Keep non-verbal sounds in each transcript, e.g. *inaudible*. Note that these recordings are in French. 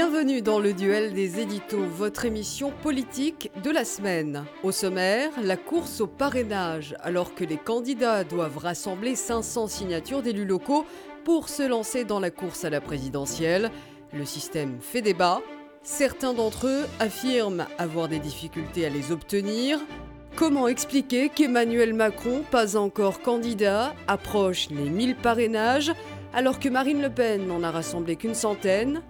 Bienvenue dans le duel des éditos, votre émission politique de la semaine. Au sommaire, la course au parrainage, alors que les candidats doivent rassembler 500 signatures d'élus locaux pour se lancer dans la course à la présidentielle. Le système fait débat. Certains d'entre eux affirment avoir des difficultés à les obtenir. Comment expliquer qu'Emmanuel Macron, pas encore candidat, approche les 1000 parrainages alors que Marine Le Pen n'en a rassemblé qu'une centaine?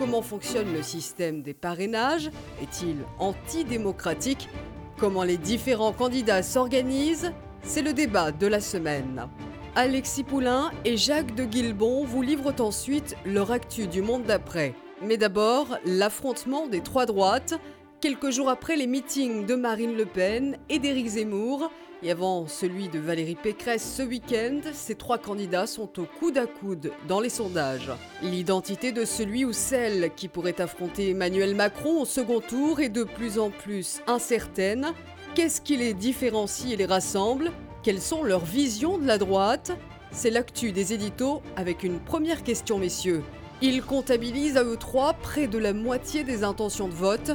Comment fonctionne le système des parrainages Est-il antidémocratique Comment les différents candidats s'organisent C'est le débat de la semaine. Alexis Poulain et Jacques de Guilbon vous livrent ensuite leur actu du monde d'après. Mais d'abord, l'affrontement des trois droites, quelques jours après les meetings de Marine Le Pen et d'Éric Zemmour, et avant celui de Valérie Pécresse ce week-end, ces trois candidats sont au coude à coude dans les sondages. L'identité de celui ou celle qui pourrait affronter Emmanuel Macron au second tour est de plus en plus incertaine. Qu'est-ce qui les différencie et les rassemble? Quelles sont leurs visions de la droite? C'est l'actu des éditos avec une première question, messieurs. Ils comptabilisent à eux trois près de la moitié des intentions de vote.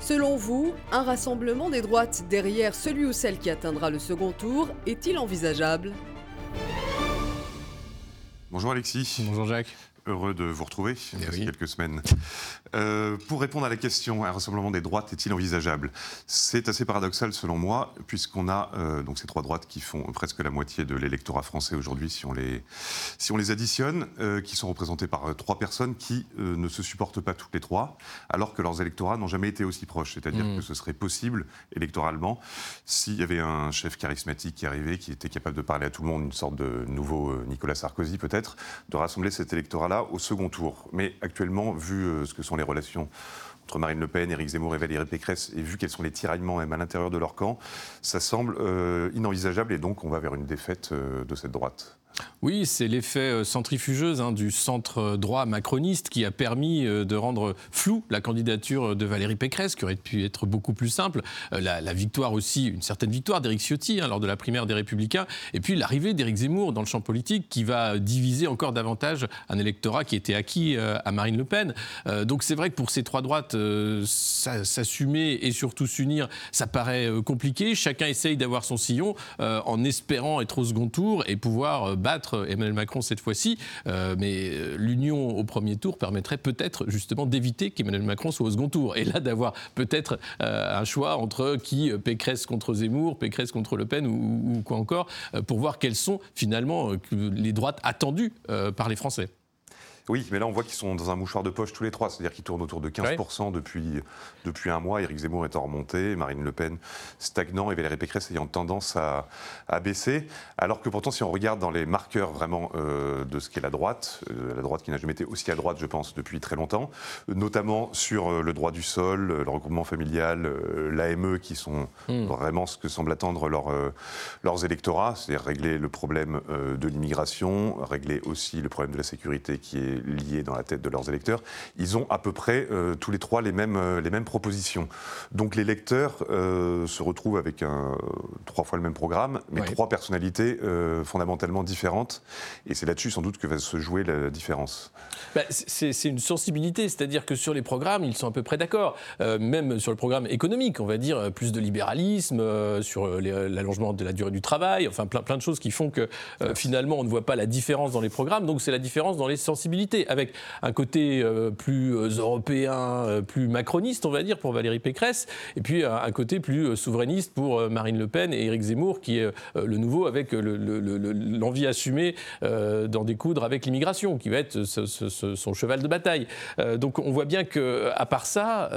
Selon vous, un rassemblement des droites derrière celui ou celle qui atteindra le second tour est-il envisageable? Bonjour Alexis. Bonjour Jacques. Heureux de vous retrouver Eh depuis oui. quelques semaines. Euh, pour répondre à la question, un rassemblement des droites est-il envisageable? C'est assez paradoxal selon moi, puisqu'on a euh, donc ces trois droites qui font presque la moitié de l'électorat français aujourd'hui, si, on les, si on les additionne, euh, qui sont représentées par trois personnes qui ne se supportent pas toutes les trois, alors que leurs électorats n'ont jamais été aussi proches. C'est-à-dire Mm. que ce serait possible électoralement s'il y avait un chef charismatique qui arrivait, qui était capable de parler à tout le monde, une sorte de nouveau Nicolas Sarkozy peut-être, de rassembler cet électorat-là au second tour. Mais actuellement, vu ce que sont les relations entre Marine Le Pen, Éric Zemmour et Valérie Pécresse, et vu quels sont les tiraillements même à l'intérieur de leur camp, ça semble euh, inenvisageable et donc on va vers une défaite euh, de cette droite. Oui, c'est l'effet euh, centrifugeuse hein, du centre euh, droit macroniste qui a permis euh, de rendre floue la candidature de Valérie Pécresse, qui aurait pu être beaucoup plus simple. La, victoire aussi, une certaine victoire d'Éric Ciotti hein, lors de la primaire des Républicains, et puis l'arrivée d'Éric Zemmour dans le champ politique qui va diviser encore davantage un électorat qui était acquis à Marine Le Pen. Donc c'est vrai que pour ces trois droites, s'assumer et surtout s'unir, ça paraît compliqué. Chacun essaye d'avoir son sillon en espérant être au second tour et pouvoir battre Emmanuel Macron cette fois-ci. Euh, mais euh, l'union au premier tour permettrait peut-être justement d'éviter qu'Emmanuel Macron soit au second tour. Et là, d'avoir peut-être euh, un choix entre qui Pécresse contre Zemmour, Pécresse contre Le Pen ou, ou quoi encore, pour voir quelles sont finalement les droites attendues par les Français. Oui, mais là on voit qu'ils sont dans un mouchoir de poche tous les trois, c'est-à-dire qu'ils tournent autour de 15% depuis, depuis un mois. Éric Zemmour est en remontée, Marine Le Pen stagnant et Valérie Pécresse ayant tendance à, à baisser. Alors que pourtant, si on regarde dans les marqueurs vraiment euh, de ce qu'est la droite, euh, la droite qui n'a jamais été aussi à droite, je pense, depuis très longtemps, notamment sur euh, le droit du sol, le regroupement familial, l'AME, qui sont Mm. vraiment ce que semblent attendre leur, leurs électorats, c'est-à-dire régler le problème de l'immigration, régler aussi le problème de la sécurité qui est lié dans la tête de leurs électeurs. Ils ont à peu près euh, tous les trois les mêmes, euh, les mêmes propositions. Donc les lecteurs euh, se retrouvent avec un, trois fois le même programme, mais trois personnalités euh, fondamentalement différentes. Et c'est là-dessus sans doute que va se jouer la différence. Bah, c'est une sensibilité, c'est-à-dire que sur les programmes, ils sont à peu près d'accord. Même sur le programme économique, on va dire plus de libéralisme, sur l'allongement de la durée du travail, enfin plein, plein de choses qui font que finalement on ne voit pas la différence dans les programmes. Donc c'est la différence dans les sensibilités, avec un côté euh, plus euh, européen, euh, plus macroniste, on va dire, pour Valérie Pécresse, et puis un, côté plus souverainiste pour Marine Le Pen et Éric Zemmour, qui est le nouveau avec le- le- le- le- l'envie assumée d'en découdre avec l'immigration, qui va être son cheval de bataille. Donc on voit bien que, à part ça,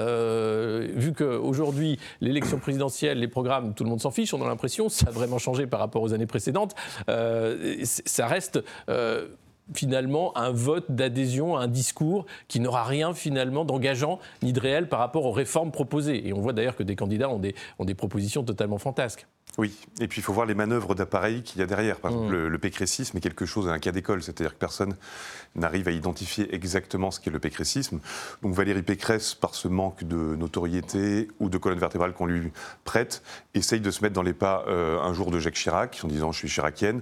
vu qu'aujourd'hui l'élection présidentielle, les programmes, tout le monde s'en fiche, on a l'impression, ça a vraiment changé par rapport aux années précédentes. ça reste. Finalement un vote d'adhésion à un discours qui n'aura rien finalement d'engageant ni de réel par rapport aux réformes proposées. Et on voit d'ailleurs que des candidats ont des, ont des propositions totalement fantasques. Oui, et puis il faut voir les manœuvres d'appareil qu'il y a derrière. Par exemple, Mm. le, le pécrécisme est quelque chose, un cas d'école, c'est-à-dire que personne n'arrive à identifier exactement ce qu'est le pécrécisme. Donc Valérie Pécresse, par ce manque de notoriété ou de colonne vertébrale qu'on lui prête, essaye de se mettre dans les pas euh, un jour de Jacques Chirac, en disant je suis chiracienne.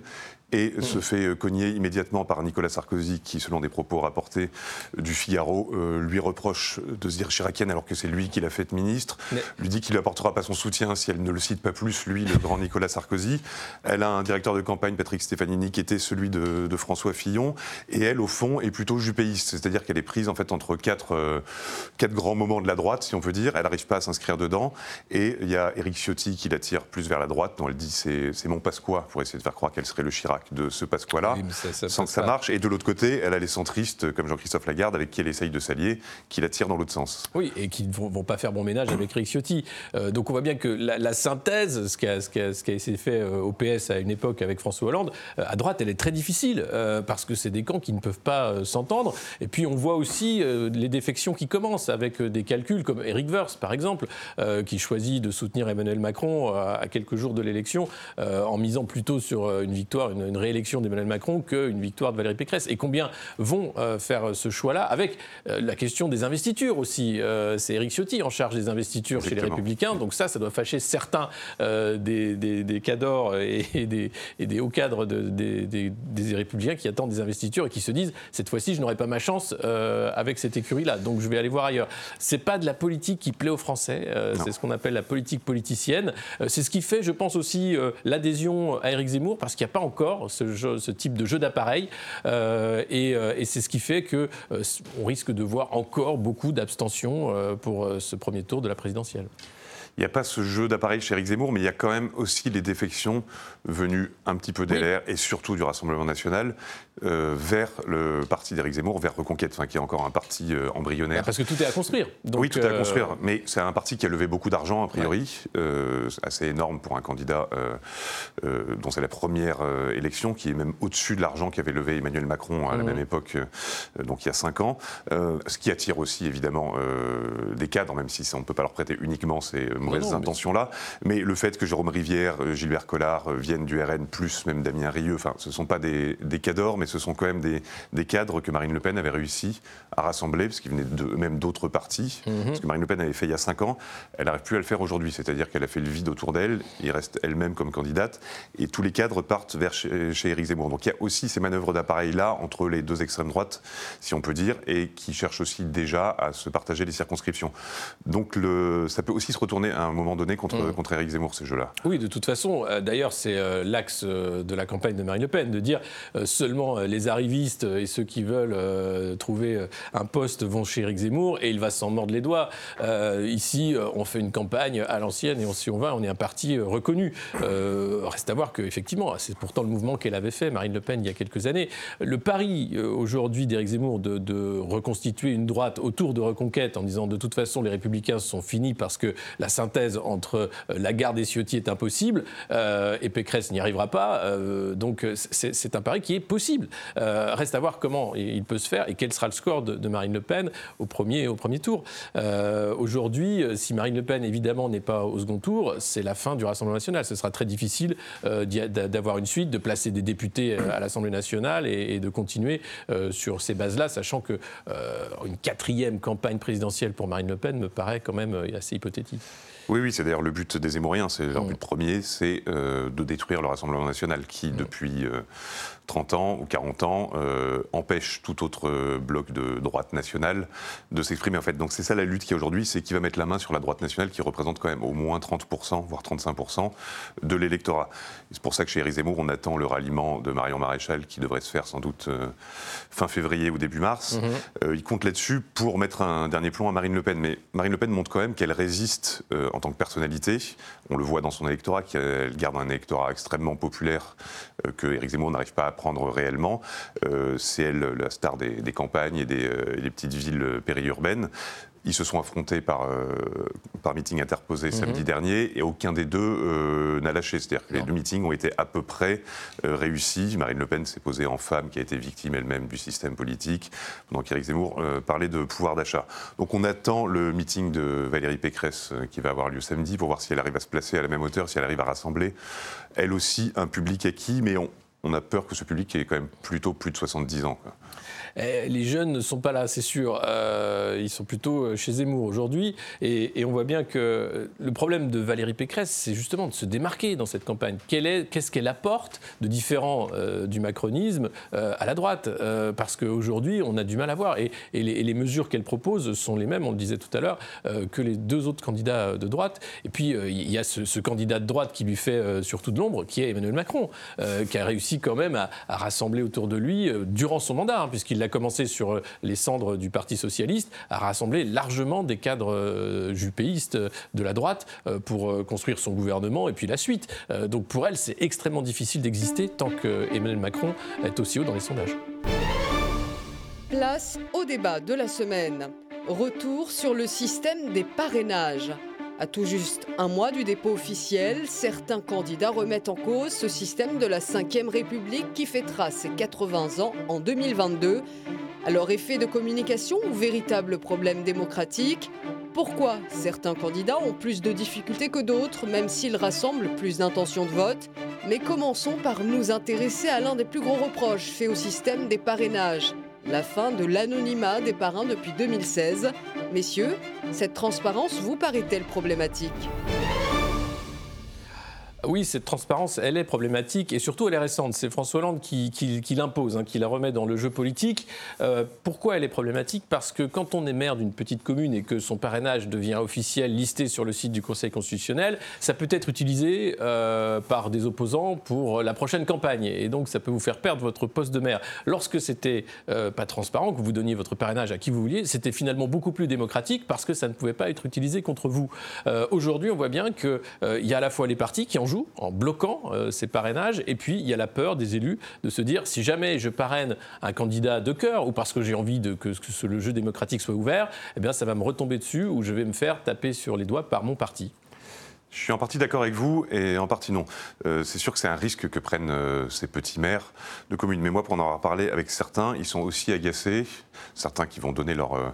Et se fait cogner immédiatement par Nicolas Sarkozy, qui, selon des propos rapportés du Figaro, lui reproche de se dire chiracienne alors que c'est lui qui l'a fait ministre, lui dit qu'il ne apportera pas son soutien si elle ne le cite pas plus, lui, le grand Nicolas Sarkozy. Elle a un directeur de campagne, Patrick Stefanini, qui était celui de, François Fillon, et elle, au fond, est plutôt jupéiste, c'est-à-dire qu'elle est prise en fait entre quatre, quatre grands moments de la droite, si on peut dire. Elle n'arrive pas à s'inscrire dedans, et il y a Éric Ciotti qui l'attire plus vers la droite, dont elle dit c'est mon Pasqua, pour essayer de faire croire qu'elle serait le Chirac de ce Pasqua-là, sans que ça marche. Et de l'autre côté, elle a les centristes, comme Jean-Christophe Lagarde, avec qui elle essaye de s'allier, qui l'attirent dans l'autre sens. Oui, et qui ne vont, pas faire bon ménage avec Éric Ciotti. Euh, donc on voit bien que la, synthèse, ce qui, a, ce, qui a, ce qui, a, été fait euh, au PS à une époque avec François Hollande, euh, à droite, elle est très difficile, parce que c'est des camps qui ne peuvent pas s'entendre. Et puis on voit aussi les défections qui commencent, avec des calculs comme Éric Verse, par exemple, qui choisit de soutenir Emmanuel Macron à, quelques jours de l'élection, en misant plutôt sur une victoire, une, réélection d'Emmanuel Macron qu'une victoire de Valérie Pécresse. Et combien vont faire ce choix-là, avec la question des investitures aussi. c'est Éric Ciotti en charge des investitures chez les Républicains. Donc ça, ça doit fâcher certains euh, des, des, cadors *laughs* et, des, et des hauts cadres des, des, Républicains qui attendent des investitures et qui se disent cette fois-ci, je n'aurai pas ma chance euh, avec cette écurie-là. Donc je vais aller voir ailleurs. C'est pas de la politique qui plaît aux Français. Euh, c'est ce qu'on appelle la politique politicienne. c'est ce qui fait, je pense aussi, l'adhésion à Éric Zemmour parce qu'il n'y a pas encore ce, type de jeu d'appareil. et, et c'est ce qui fait que on risque de voir encore beaucoup d'abstention pour ce premier tour de la présidentielle. Il n'y a pas ce jeu d'appareil chez Eric Zemmour, mais il y a quand même aussi les défections venues un petit peu d'LR et surtout du Rassemblement national euh, vers le parti d'Éric Zemmour, vers Reconquête, enfin, qui est encore un parti euh, embryonnaire. Parce que tout est à construire. oui, tout est à euh, construire, mais c'est un parti qui a levé beaucoup d'argent, a priori, assez énorme pour un candidat dont c'est la première élection, qui est même au-dessus de l'argent qu'avait levé Emmanuel Macron à la mmh. même époque, donc il y a cinq ans. ce qui attire aussi, évidemment, des cadres, même si on ne peut pas leur prêter uniquement ces mauvaises intentions-là. Mais... le fait que Jérôme Rivière, Gilbert Collard viennent du RN, plus même Damien Rieu, enfin, ce ne sont pas des, des cadors, mais ce sont quand même des, cadres que Marine Le Pen avait réussi à rassembler, parce qu'ils venaient de, même d'autres partis. Mhm. Ce que Marine Le Pen avait fait il y a cinq ans, elle n'arrive plus à le faire aujourd'hui. C'est-à-dire qu'elle a fait le vide autour d'elle, il reste elle-même comme candidate, et tous les cadres partent vers chez, chez Éric Zemmour. Donc il y a aussi ces manœuvres d'appareil-là entre les deux extrêmes droites, si on peut dire, et qui cherchent aussi déjà à se partager les circonscriptions. Donc le, ça peut aussi se retourner à un moment donné contre, contre Éric Zemmour, ces jeux-là. Oui, de toute façon. Euh, d'ailleurs, c'est euh, l'axe euh, de la campagne de Marine Le Pen, de dire seulement les arrivistes et ceux qui veulent trouver un poste vont chez Éric Zemmour et il va s'en mordre les doigts. Euh, ici, on fait une campagne à l'ancienne et on, si on va, on est un parti reconnu. reste à voir qu'effectivement, c'est pourtant le mouvement qu'elle avait fait, Marine Le Pen, il y a quelques années. Le pari aujourd'hui d'Éric Zemmour de, de, reconstituer une droite autour de Reconquête en disant de toute façon les Républicains sont finis parce que la synthèse entre Lagarde et Ciotti est impossible et Pécresse n'y arrivera pas. donc c'est un pari qui est possible. Euh, reste à voir comment il peut se faire et quel sera le score de, Marine Le Pen au premier, au premier tour. Euh, aujourd'hui, euh, si Marine Le Pen, évidemment, n'est pas au second tour, c'est la fin du Rassemblement national. Ce sera très difficile d'avoir une suite, de placer des députés à l'Assemblée nationale et, de continuer sur ces bases-là, sachant que une quatrième campagne présidentielle pour Marine Le Pen me paraît quand même assez hypothétique. Oui, oui, c'est d'ailleurs le but des Zémouriens. C'est leur but premier, c'est de détruire le Rassemblement national, qui depuis 30 ans ou 40 ans euh, empêche tout autre bloc de droite nationale de s'exprimer en fait. Donc c'est ça la lutte qui aujourd'hui, c'est qui va mettre la main sur la droite nationale qui représente quand même au moins 30%, voire 35% de l'électorat. C'est pour ça que chez Éric Zemmour, on attend le ralliement de Marion Maréchal qui devrait se faire sans doute euh, fin février ou début mars. Mhm. Euh, il compte là-dessus pour mettre un dernier plomb à Marine Le Pen. Mais Marine Le Pen montre quand même qu'elle résiste en tant que personnalité. On le voit dans son électorat, qu'elle garde un électorat extrêmement populaire que Éric Zemmour n'arrive pas à prendre réellement. Euh, c'est elle la star des, campagnes et des, euh, des, petites villes périurbaines. Ils se sont affrontés par, euh, par meeting interposé mhm. samedi dernier et aucun des deux n'a lâché. C'est-à-dire que les deux meetings ont été à peu près réussis. Marine Le Pen s'est posée en femme qui a été victime elle-même du système politique, pendant qu'Éric Zemmour parlait de pouvoir d'achat. Donc on attend le meeting de Valérie Pécresse qui va avoir lieu samedi pour voir si elle arrive à se placer à la même hauteur, si elle arrive à rassembler elle aussi un public acquis, mais on, on a peur que ce public ait quand même plutôt plus de 70 ans. Eh, les jeunes ne sont pas là, c'est sûr. Euh, ils sont plutôt euh, chez Zemmour aujourd'hui. Et, on voit bien que le problème de Valérie Pécresse, c'est justement de se démarquer dans cette campagne. Qu'est-ce qu'elle apporte de différent euh, du macronisme à la droite? Parce qu'aujourd'hui, on a du mal à voir. Et, les, mesures qu'elle propose sont les mêmes, on le disait tout à l'heure, que les deux autres candidats de droite. Et puis, il y a ce, candidat de droite qui lui fait surtout de l'ombre, qui est Emmanuel Macron, qui a réussi quand même à, rassembler autour de lui durant son mandat, hein, puisqu'il a commencé sur euh, les cendres du Parti socialiste, a rassemblé largement des cadres euh, jupéistes de la droite euh, pour construire son gouvernement et puis la suite. Donc pour elle, c'est extrêmement difficile d'exister tant que Emmanuel Macron est aussi haut dans les sondages. Place au débat de la semaine. Retour sur le système des parrainages. À tout juste un mois du dépôt officiel, certains candidats remettent en cause ce système de la Ve République qui fêtera ses 80 ans en 2022. Alors effet de communication ou véritable problème démocratique? Pourquoi certains candidats ont plus de difficultés que d'autres, même s'ils rassemblent plus d'intentions de vote? Mais commençons par nous intéresser à l'un des plus gros reproches faits au système des parrainages la fin de l'anonymat des parrains depuis 2016. Messieurs, cette transparence vous paraît-elle problématique? Oui, cette transparence, elle est problématique et surtout elle est récente. C'est François Hollande qui, l'impose, hein, qui la remet dans le jeu politique. Euh, pourquoi elle est problématique? Parce que quand on est maire d'une petite commune et que son parrainage devient officiel, listé sur le site du Conseil constitutionnel, ça peut être utilisé euh, par des opposants pour la prochaine campagne. Et donc ça peut vous faire perdre votre poste de maire. Lorsque c'était euh, pas transparent, que vous donniez votre parrainage à qui vous vouliez, c'était finalement beaucoup plus démocratique parce que ça ne pouvait pas être utilisé contre vous. Aujourd'hui, on voit bien qu'il y a à la fois les partis qui en jouent en bloquant euh, ces parrainages. Et puis, il y a la peur des élus de se dire si jamais je parraine un candidat de cœur ou parce que j'ai envie de, que, que, le jeu démocratique soit ouvert, eh bien, ça va me retomber dessus ou je vais me faire taper sur les doigts par mon parti. Je suis en partie d'accord avec vous et en partie non. Euh, c'est sûr que c'est un risque que prennent euh, ces petits maires de communes. Mais moi, pour en avoir parlé avec certains, ils sont aussi agacés. Certains qui vont donner leur, euh,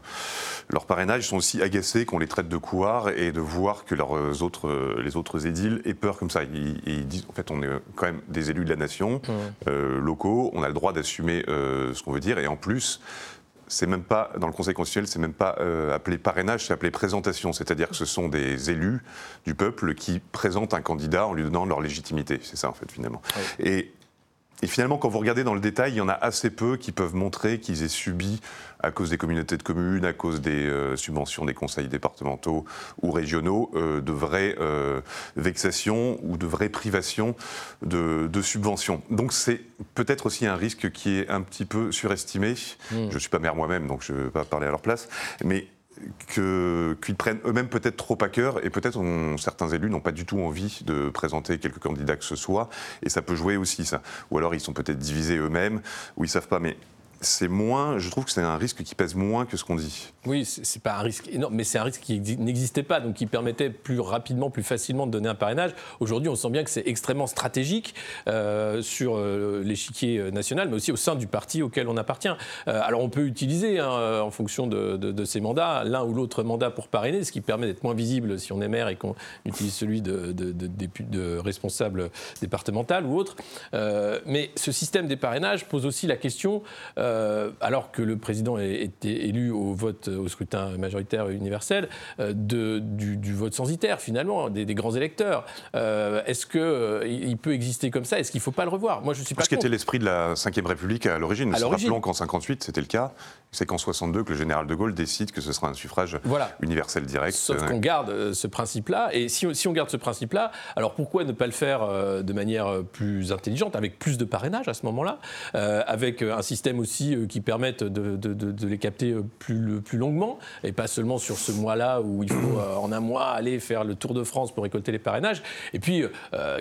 leur parrainage sont aussi agacés qu'on les traite de couards et de voir que leurs autres, les autres édiles aient peur comme ça. Ils, ils, disent, en fait, on est quand même des élus de la nation, locaux, on a le droit d'assumer ce qu'on veut dire et en plus, c'est même pas dans le Conseil constitutionnel, c'est même pas euh, appelé parrainage, c'est appelé présentation, c'est-à-dire que ce sont des élus du peuple qui présentent un candidat en lui donnant leur légitimité. C'est ça en fait finalement. Et et finalement, quand vous regardez dans le détail, il y en a assez peu qui peuvent montrer qu'ils aient subi, à cause des communautés de communes, à cause des euh, subventions des conseils départementaux ou régionaux, euh, de vraies euh, vexations ou de vraies privations de, subventions. Donc c'est peut-être aussi un risque qui est un petit peu surestimé. Hmm. Je ne suis pas maire moi-même, donc je ne vais pas parler à leur place. Mais qu'ils prennent eux-mêmes peut-être trop à cœur et peut-être certains élus n'ont pas du tout envie de présenter quelques candidats que ce soit et ça peut jouer aussi ça. Ou alors ils sont peut-être divisés eux-mêmes ou ils savent pas. Mais c'est moins, je trouve que c'est un risque qui pèse moins que ce qu'on dit. Oui, c'est pas un risque énorme, mais c'est un risque qui n'existait pas, donc qui permettait plus rapidement, plus facilement de donner un parrainage. Aujourd'hui, on sent bien que c'est extrêmement stratégique euh, sur euh, l'échiquier national, mais aussi au sein du parti auquel on appartient. Euh, alors on peut utiliser, hein, en fonction de, ces mandats, l'un ou l'autre mandat pour parrainer, ce qui permet d'être moins visible si on est maire et qu'on utilise celui de, de, responsable départemental ou autre. mais ce système des parrainages pose aussi la question euh, alors que le président été élu au vote, au scrutin majoritaire universel, euh, de, du, vote censitaire finalement, des, grands électeurs. Euh, est-ce qu'il il peut exister comme ça? Est-ce qu'il ne faut pas le revoir? Moi, je suis pas. Ce qui était l'esprit de la Ve République à l'origine. Rappelons qu'en 58, c'était le cas. C'est qu'en 62 que le général de Gaulle décide que ce sera un suffrage universel direct. Sauf qu'on garde ce principe-là. Et si, si, on garde ce principe-là, alors pourquoi ne pas le faire de manière plus intelligente, avec plus de parrainage à ce moment-là, avec un système aussi euh, qui permettent de, les capter euh, plus, longuement, et pas seulement sur ce mois-là où il faut euh, en un mois aller faire le tour de France pour récolter les parrainages. Et puis,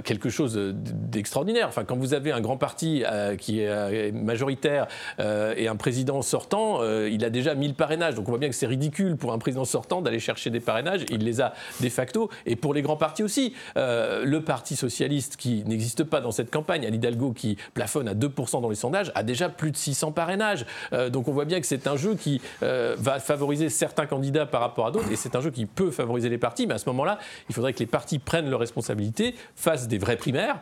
quelque chose d'extraordinaire. Enfin, quand vous avez un grand parti qui est majoritaire et un président sortant, il a déjà 1000 parrainages. Donc on voit bien que c'est ridicule pour un président sortant d'aller chercher des parrainages. Il les a de facto. Et pour les grands partis aussi. le Parti socialiste, qui n'existe pas dans cette campagne, à l'Hidalgo, qui plafonne à 2% dans les sondages, a déjà plus de 600 parrainages parrainage. donc on voit bien que c'est un jeu qui va favoriser certains candidats par rapport à d'autres, et c'est un jeu qui peut favoriser les partis, mais à ce moment-là, il faudrait que les partis prennent leurs responsabilités, fassent des vraies primaires,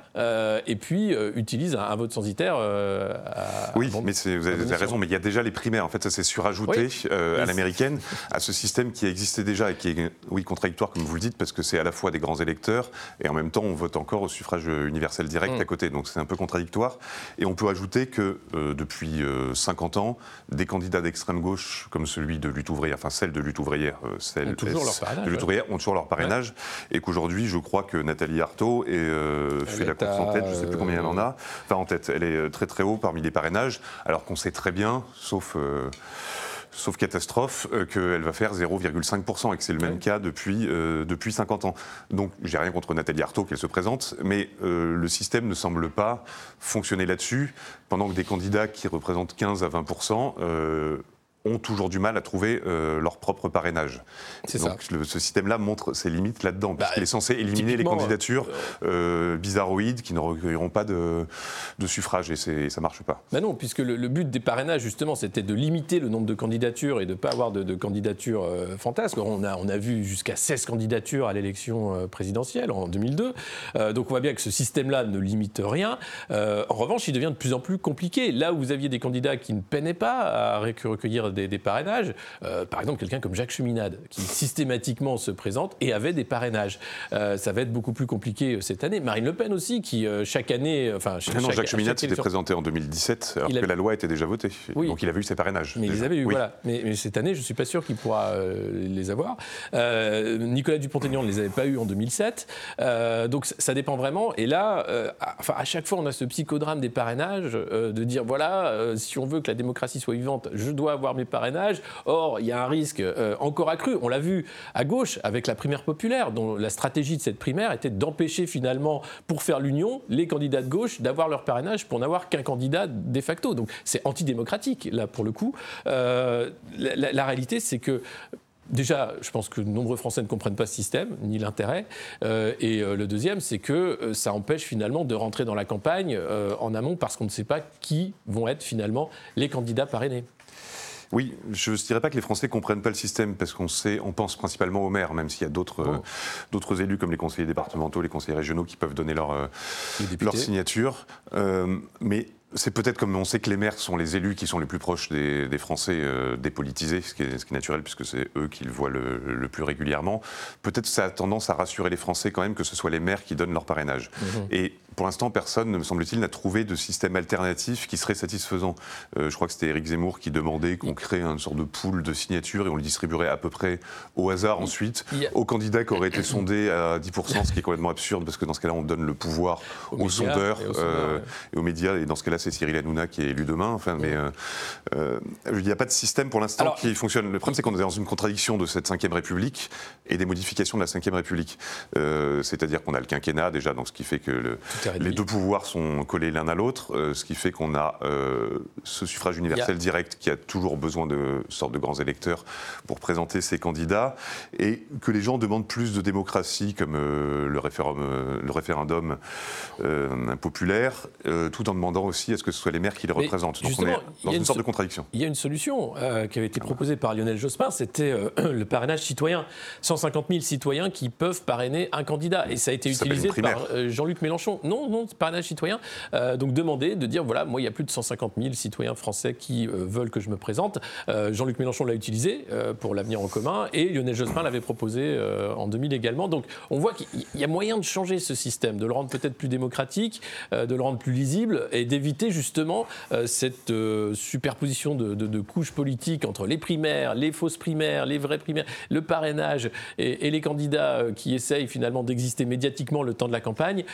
et puis utilisent un, vote censitaire. oui, mais vous avez, raison, mais il y a déjà les primaires. En fait, ça s'est surajouté à l'américaine, à ce système qui existait déjà et qui est, oui, contradictoire, comme vous le dites, parce que c'est à la fois des grands électeurs, et en même temps, on vote encore au suffrage universel direct mm. à côté. Donc c'est un peu contradictoire. Et on peut ajouter que euh, depuis 50 euh, ans, des candidats d'extrême gauche, comme celui de lutte ouvrière, enfin celle de lutte ouvrière, euh, celle toujours de lutte ouvrière, ont toujours leur parrainage. Et qu'aujourd'hui, je crois que Nathalie Arthaud est, fait la course en tête, je ne sais plus combien elle en a, enfin en tête, elle est très très haut parmi les parrainages, alors qu'on sait très bien, sauf sauf catastrophe, euh, qu'elle va faire 0,5%, et que c'est le même cas depuis, euh, depuis 50 ans. Donc, j'ai rien contre Nathalie Arthaud qu'elle se présente, mais euh, le système ne semble pas fonctionner là-dessus, pendant que des candidats qui représentent 15 à 20% ont toujours du mal à trouver euh, leur propre parrainage. Donc ce système-là montre ses limites là-dedans, bah, puisqu'il est censé éliminer les candidatures euh, euh, bizarroïdes qui ne recueilleront pas de, de suffrage, et ça ne marche pas. Bah non, puisque le, but des parrainages, justement, c'était de limiter le nombre de candidatures et de ne pas avoir de, candidatures fantasques. On a, on a vu jusqu'à 16 candidatures à l'élection présidentielle en 2002, donc on voit bien que ce système-là ne limite rien. en revanche, il devient de plus en plus compliqué. Là où vous aviez des candidats qui ne peinaient pas à recueillir des, parrainages. Euh, par exemple, quelqu'un comme Jacques Cheminade, qui systématiquement se présente et avait des parrainages. Euh, ça va être beaucoup plus compliqué euh, cette année. Marine Le Pen aussi, qui chaque année. Enfin, ah non, Jacques Cheminade s'était présenté en 2017, alors que la loi était déjà votée. Donc il avait eu ses parrainages. Mais il les avait eu, voilà. Mais, cette année, je ne suis pas sûr qu'il pourra les avoir. Nicolas Dupont-Aignan ne les avait pas eu en 2007. donc ça dépend vraiment. Et là, enfin, à chaque fois, on a ce psychodrame des parrainages, de dire voilà, si on veut que la démocratie soit vivante, je dois avoir mes parrainages. Or, il y a un risque euh, encore accru. On l'a vu à gauche avec la primaire populaire, dont la stratégie de cette primaire était d'empêcher finalement, pour faire l'union, les candidats de gauche d'avoir leur parrainage pour n'avoir qu'un candidat de facto. Donc c'est antidémocratique, là, pour le coup. Euh, la, réalité, c'est que Déjà, je pense que de nombreux Français ne comprennent pas ce système, ni l'intérêt. Euh, et le deuxième, c'est que ça empêche finalement de rentrer dans la campagne en amont parce qu'on ne sait pas qui vont être finalement les candidats parrainés. Oui, je ne dirais pas que les Français ne comprennent pas le système, parce qu'on sait, on pense principalement aux maires, même s'il y a d'autres oh. d'autres élus comme les conseillers départementaux, les conseillers régionaux qui peuvent donner leur, euh, leur signature. Euh, mais c'est peut-être comme on sait que les maires sont les élus qui sont les plus proches des, Français euh, dépolitisés, ce qui, est, ce qui, est, naturel puisque c'est eux qui le voient le, plus régulièrement. Peut-être ça a tendance à rassurer les Français quand même que ce soit les maires qui donnent leur parrainage. Mmh. Et pour l'instant, personne, me semble-t-il, n'a trouvé de système alternatif qui serait satisfaisant. Euh, je crois que c'était Éric Zemmour qui demandait qu'on crée une sorte de pool de signatures et on le distribuerait à peu près au hasard ensuite aux candidats qui auraient été sondés à 10%, ce qui est complètement absurde parce que dans ce cas-là, on donne le pouvoir aux, sondeurs euh, et aux, médias. Et dans ce cas-là, c'est Cyril Hanouna qui est élu demain. Enfin, mais euh, il n'y a pas de système pour l'instant qui fonctionne. Le problème, c'est qu'on est dans une contradiction de cette Ve République et des modifications de la Ve République. C'est-à-dire qu'on a le quinquennat déjà, donc ce qui fait que le, les deux pouvoirs sont collés l'un à l'autre, euh, ce qui fait qu'on a euh, ce suffrage universel direct qui a toujours besoin de sorte de grands électeurs pour présenter ses candidats, et que les gens demandent plus de démocratie, comme euh, le, référendum, le référendum populaire, tout en demandant aussi à ce que ce soit les maires qui les représentent. Donc on est dans une, sorte de contradiction. Il y a une solution qui avait été proposée par Lionel Jospin, c'était *clears throat* le parrainage citoyen. 150 000 citoyens qui peuvent parrainer un candidat, et ça a été utilisé par Jean-Luc Mélenchon. Non, non, parrainage citoyen. Euh, donc demander, de dire voilà, moi il y a plus de 150 000 citoyens français qui euh, veulent que je me présente. Euh, Jean-Luc Mélenchon l'a utilisé pour l'avenir en commun et Lionel Jospin l'avait proposé en 2000 également. Donc on voit qu'il y a moyen de changer ce système, de le rendre peut-être plus démocratique, de le rendre plus lisible et d'éviter justement cette superposition de, couches politiques entre les primaires, les fausses primaires, les vraies primaires, le parrainage et, les candidats qui essayent finalement d'exister médiatiquement le temps de la campagne.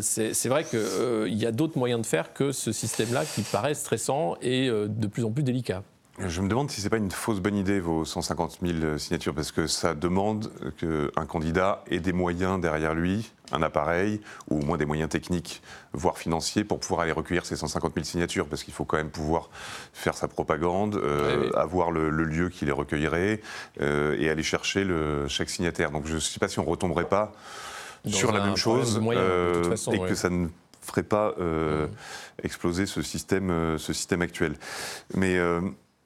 c'est vrai qu'il euh, y a d'autres moyens de faire que ce système-là qui paraît stressant et euh, de plus en plus délicat. Je me demande si ce n'est pas une fausse bonne idée, vos 150 000 signatures, parce que ça demande qu'un candidat ait des moyens derrière lui, un appareil, ou au moins des moyens techniques, voire financiers, pour pouvoir aller recueillir ces 150 000 signatures, parce qu'il faut quand même pouvoir faire sa propagande, euh, avoir le, lieu qui les recueillerait, et aller chercher le, chaque signataire. Donc je ne sais pas si on ne retomberait pas sur la même chose euh, et que ça ne ferait pas mmh. exploser ce système, ce système actuel. Mais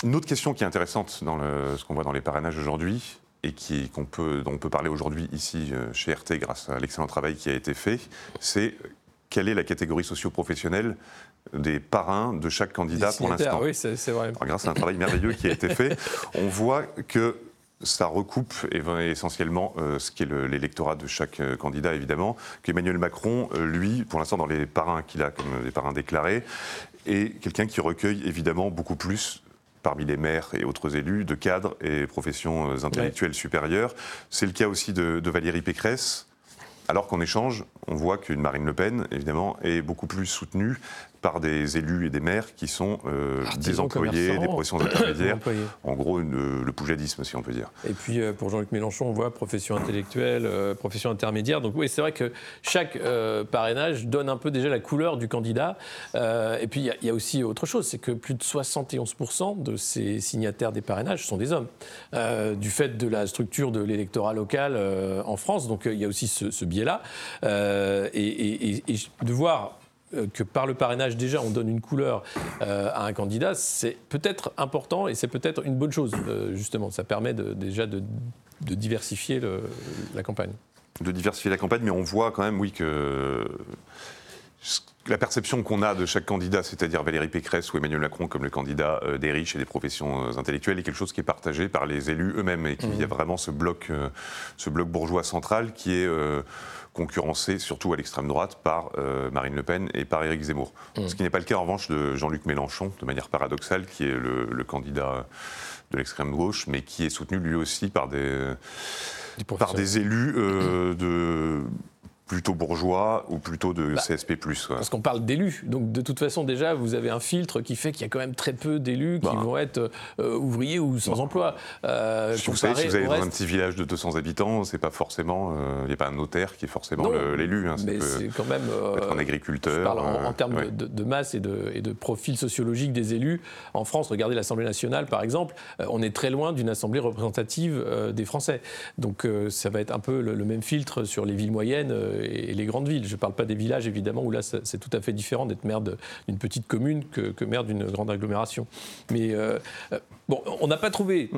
une autre question qui est intéressante dans ce qu'on voit dans les parrainages aujourd'hui, et peut, dont on peut parler aujourd'hui ici chez RT grâce à l'excellent travail qui a été fait, c'est quelle est la catégorie socio-professionnelle des parrains de chaque candidat pour l'instant. Oui, c'est, vrai. grâce à un travail merveilleux qui a été fait, on voit que ça recoupe essentiellement euh, ce qui est l'électorat de chaque euh, candidat, évidemment, qu'Emmanuel Macron, euh, lui, pour l'instant, dans les parrains qu'il a comme des parrains déclarés, est quelqu'un qui recueille évidemment beaucoup plus parmi les maires et autres élus de cadres et professions intellectuelles supérieures. C'est le cas aussi de, de Valérie Pécresse, alors qu'en échange, on voit qu'une Marine Le Pen, évidemment, est beaucoup plus soutenue par des élus et des maires qui sont euh, des employés, des professions *coughs* intermédiaires. en gros, le poujadisme, si on peut dire. Et puis, euh, pour Jean-Luc Mélenchon, on voit profession intellectuelle, euh, profession intermédiaire. Donc oui, c'est vrai que chaque parrainage donne un peu déjà la couleur du candidat. et puis, il y, y, a aussi autre chose, c'est que plus de 71% de ces signataires des parrainages sont des hommes, du fait de la structure de l'électorat local en France. Donc il y a aussi ce, biais-là. Et, et, de voir euh, que par le parrainage, déjà, on donne une couleur euh, à un candidat, c'est peut-être important et c'est peut-être une bonne chose, euh, justement. Ça permet déjà de, diversifier la campagne. De diversifier la campagne, mais on voit quand même, oui, que la perception qu'on a de chaque candidat, c'est-à-dire Valérie Pécresse ou Emmanuel Macron comme le candidat des riches et des professions intellectuelles, est quelque chose qui est partagé par les élus eux-mêmes et qu'il y a mmh. vraiment ce bloc, ce bloc bourgeois central qui est concurrencé surtout à l'extrême droite par euh, Marine Le Pen et par Éric Zemmour. Mm. Ce qui n'est pas le cas en revanche de Jean-Luc Mélenchon, de manière paradoxale, qui est le, candidat de l'extrême gauche, mais qui est soutenu lui aussi par des, par des élus euh, de plutôt bourgeois ou plutôt de bah, CSP+. Parce qu'on parle d'élus. Donc de toute façon, déjà, vous avez un filtre qui fait qu'il y a quand même très peu d'élus qui bah. vont être euh, ouvriers ou sans emploi. Euh, vous savez, si vous allez dans un petit village de 200 habitants, c'est pas forcément, il euh, n'y a pas un notaire qui est forcément l'élu. Hein, mais c'est quand même être un agriculteur. en, termes de, masse et de, et de profil sociologique des élus. En France, regardez l'Assemblée nationale, par exemple, on est très loin d'une assemblée représentative des Français. Donc ça va être un peu le, le même filtre sur les villes moyennes et, les grandes villes. Je ne parle pas des villages, évidemment, où là, c'est tout à fait différent d'être maire d'une petite commune que, maire d'une grande agglomération. Mais euh, euh, bon, on n'a pas trouvé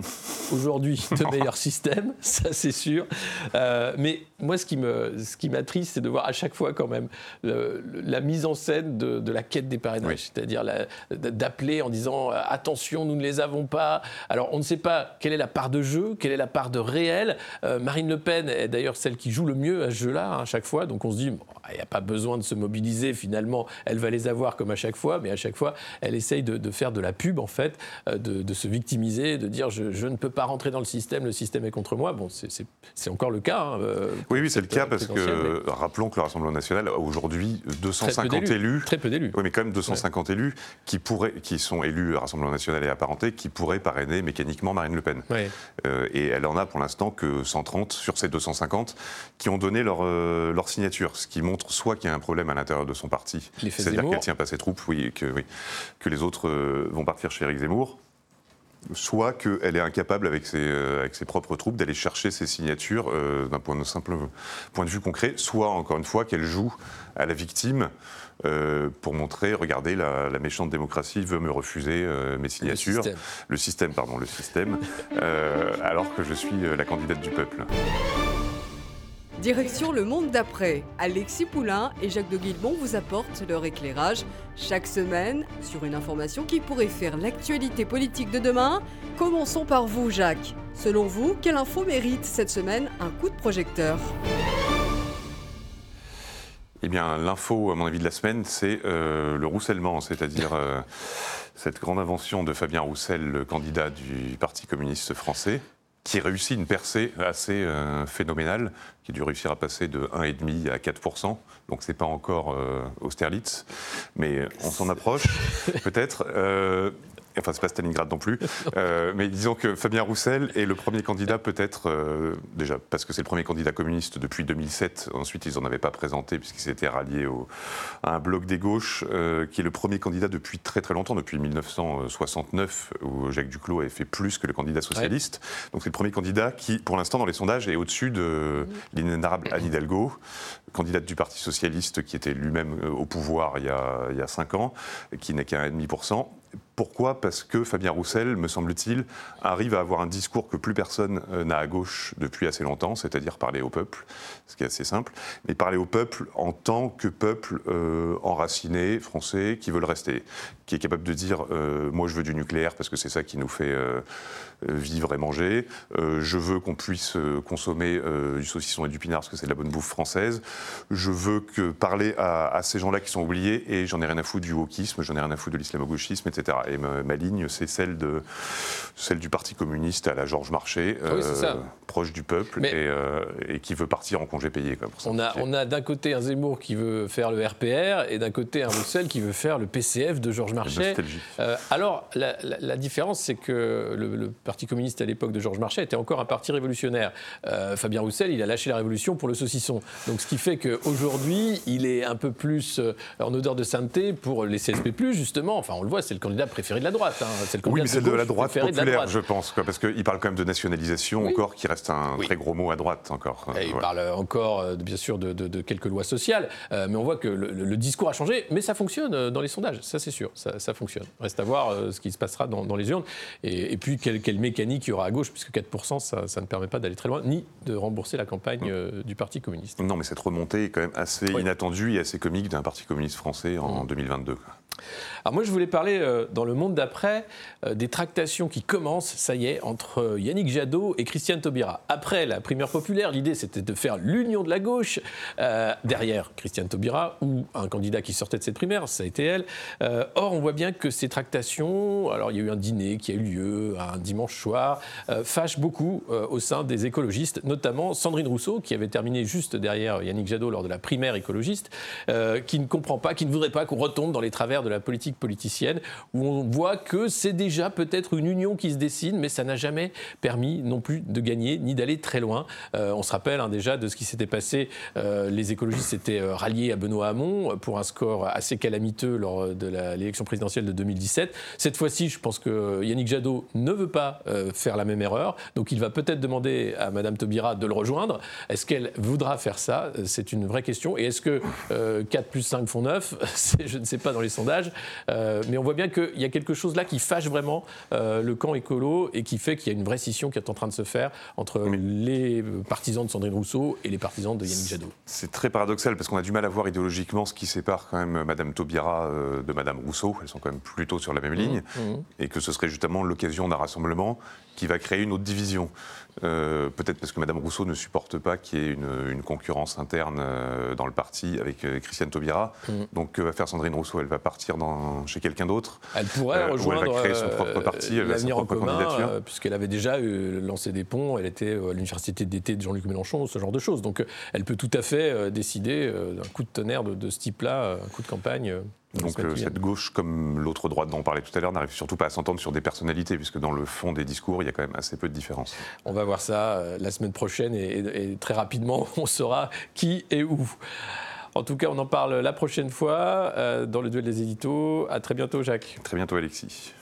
aujourd'hui de meilleur système, *laughs* ça c'est sûr. Euh, mais moi, ce qui m'attriste, c'est de voir à chaque fois quand même la mise en scène de, la quête des parrainages. C'est-à-dire d'appeler en disant attention, nous ne les avons pas. Alors, on ne sait pas quelle est la part de jeu, quelle est la part de réel. Marine Le Pen est d'ailleurs celle qui joue le mieux à ce jeu-là, hein, à chaque fois. Donc on se dit, il n'y a pas besoin de se mobiliser, finalement, elle va les avoir comme à chaque fois, mais à chaque fois, elle essaye de, faire de la pub, en fait, euh, de, se victimiser, de dire je, ne peux pas rentrer dans le système, le système est contre moi. Bon, c'est encore le cas. Hein, euh, oui, oui, c'est le cas parce que, rappelons que le Rassemblement national a aujourd'hui 250 élus. Très peu d'élus. Oui, mais quand même 250 élus qui, pourraient, qui sont élus Rassemblement national et apparentés, qui pourraient parrainer mécaniquement Marine Le Pen. Euh, et elle en a pour l'instant que 130 sur ces 250 qui ont donné leur, leur signature, ce qui montre soit qu'il y a un problème à l'intérieur de son parti, c'est-à-dire qu'elle tient pas ses troupes, oui, que, oui, que les autres euh, vont partir chez Eric Zemmour, soit qu'elle est incapable avec ses, euh, avec ses propres troupes d'aller chercher ses signatures euh, d'un point de simple point de vue concret, soit encore une fois qu'elle joue à la victime pour montrer, regardez, la, méchante démocratie veut me refuser mes signatures, le système, pardon, le système, alors que je suis la candidate du peuple. Direction le monde d'après. Alexis Poulain et Jacques de Guilbon vous apportent leur éclairage chaque semaine sur une information qui pourrait faire l'actualité politique de demain. Commençons par vous, Jacques. Selon vous, quelle info mérite cette semaine un coup de projecteur? Eh bien, l'info, à mon avis, de la semaine, c'est euh, le roussellement, c'est-à-dire euh, cette grande invention de Fabien Roussel, le candidat du Parti communiste français, qui réussit une percée assez euh, phénoménale, qui a dû réussir à passer de 1,5 à 4% donc c'est pas encore euh, Austerlitz, mais on s'en approche *laughs* peut-être. Euh, enfin c'est pas Stalingrad non plus, *laughs* euh, mais disons que Fabien Roussel est le premier candidat peut-être, euh, déjà parce que c'est le premier candidat communiste depuis 2007, ensuite ils n'en avaient pas présenté puisqu'ils s'étaient ralliés au, à un bloc des gauches, euh, qui est le premier candidat depuis très très longtemps, depuis 1969, où Jacques Duclos avait fait plus que le candidat socialiste. Donc c'est le premier candidat qui, pour l'instant dans les sondages, est au-dessus de l'inénarrable Anne Hidalgo, candidate du Parti socialiste qui était lui-même au pouvoir il y a, il y a cinq ans, qui n'est qu'à 1,5%. Pourquoi Parce que Fabien Roussel, me semble-t-il, arrive à avoir un discours que plus personne euh, n'a à gauche depuis assez longtemps, c'est-à-dire parler au peuple, ce qui est assez simple, mais parler au peuple en tant que peuple euh, enraciné, français, qui veut le rester, qui est capable de dire euh, moi je veux du nucléaire parce que c'est ça qui nous fait vivre et manger, je veux qu'on puisse consommer du saucisson et du pinard parce que c'est de la bonne bouffe française, je veux que parler à, à ces gens-là qui sont oubliés et j'en ai rien à foutre du wokisme, j'en ai rien à foutre de l'islamo-gauchisme, etc. Et ma, ligne, c'est celle, de, celle du Parti communiste à la Georges Marchais, ah euh, proche du peuple euh, et, qui veut partir en congé payé. on, a, on a d'un côté un Zemmour qui veut faire le RPR et d'un côté un Roussel qui veut faire le PCF de Georges Marchais. Euh, alors, la, différence, c'est que le, Parti communiste à l'époque de Georges Marchais était encore un parti révolutionnaire. Fabien Roussel, il a lâché la révolution pour le saucisson. Donc, ce qui fait qu'aujourd'hui, il est un peu plus en odeur de sainteté pour les CSP+, justement. Enfin, on le voit, c'est le candidat préféré de la droite. Hein. C'est le oui, mais c'est de, la droite populaire, je pense, parce qu'il parle quand même de nationalisation encore, qui reste un très gros mot à droite encore. il parle encore, euh, bien sûr, de, quelques lois sociales, euh, mais on voit que le, discours a changé, mais ça fonctionne euh, dans les sondages, ça c'est sûr, ça, fonctionne. Reste à voir ce qui se passera dans, les urnes, et, puis quelle, mécanique il y aura à gauche, puisque 4%, ça, ne permet pas d'aller très loin, ni de rembourser la campagne mm. du Parti communiste. Non, mais cette remontée est quand même assez inattendue et assez comique d'un Parti communiste français en 2022. Mm. Alors moi, je voulais parler euh, dans le monde d'après euh, des tractations qui commencent, ça y est, entre euh, Yannick Jadot et Christiane Taubira. Après la primaire populaire, l'idée c'était de faire l'union de la gauche derrière Christiane Taubira ou un candidat qui sortait de cette primaire, ça a été elle. or, on voit bien que ces tractations, alors il y a eu un dîner qui a eu lieu un dimanche soir, fâchent beaucoup au sein des écologistes, notamment Sandrine Rousseau qui avait terminé juste derrière Yannick Jadot lors de la primaire écologiste, qui ne comprend pas, qui ne voudrait pas qu'on retombe dans les travers de la politique politicienne, où on voit que c'est déjà peut-être une union qui se dessine, mais ça n'a jamais permis non plus de gagner ni d'aller très loin. Euh, on se rappelle hein, déjà de ce qui s'était passé. Euh, les écologistes s'étaient euh, ralliés à Benoît Hamon pour un score assez calamiteux lors de l'élection présidentielle de 2017. Cette fois-ci, je pense que Yannick Jadot ne veut pas faire la même erreur, donc il va peut-être demander à Madame Taubira de le rejoindre. Est-ce qu'elle voudra faire ça? C'est une vraie question. Et est-ce que 4 plus 5 font 9 *laughs* Je ne sais pas dans les sondages. Euh, mais on voit bien qu'il y a quelque chose là qui fâche vraiment euh, le camp écolo et qui fait qu'il y a une vraie scission qui est en train de se faire entre les partisans de Sandrine Rousseau et les partisans de Yannick Jadot. C'est très paradoxal parce qu'on a du mal à voir idéologiquement ce qui sépare quand même Madame Taubira euh, de Madame Rousseau. Elles sont quand même plutôt sur la même ligne. Mmh, mmh. Et que ce serait justement l'occasion d'un rassemblement qui va créer une autre division. Euh, peut-être parce que Mme Rousseau ne supporte pas qu'il y ait une, concurrence interne euh, dans le parti avec euh, Christiane Taubira. Mm. Donc, que va faire Sandrine Rousseau Elle va partir dans, chez quelqu'un d'autre. Elle pourrait rejoindre. elle va créer son propre parti, elle sa propre candidature. Puisqu'elle avait déjà lancé des ponts, elle était à l'université d'été de Jean-Luc Mélenchon, ce genre de choses. Donc, elle peut tout à fait décider d'un coup de tonnerre de, de ce type-là, un coup de campagne. Donc euh, cette gauche, comme l'autre droite dont on parlait tout à l'heure, n'arrive surtout pas à s'entendre sur des personnalités, puisque dans le fond des discours, il y a quand même assez peu de différence. On va voir ça euh, la semaine prochaine et, très rapidement, *laughs* on saura qui et où. En tout cas, on en parle la prochaine fois euh, dans le duel des éditos. À très bientôt, Jacques. Très bientôt, Alexis.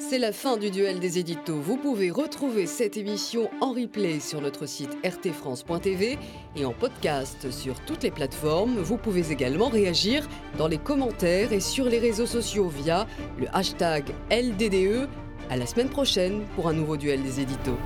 C'est la fin du duel des éditos. Vous pouvez retrouver cette émission en replay sur notre site rtfrance.tv et en podcast sur toutes les plateformes. Vous pouvez également réagir dans les commentaires et sur les réseaux sociaux via le hashtag LDDE. À la semaine prochaine pour un nouveau duel des éditos.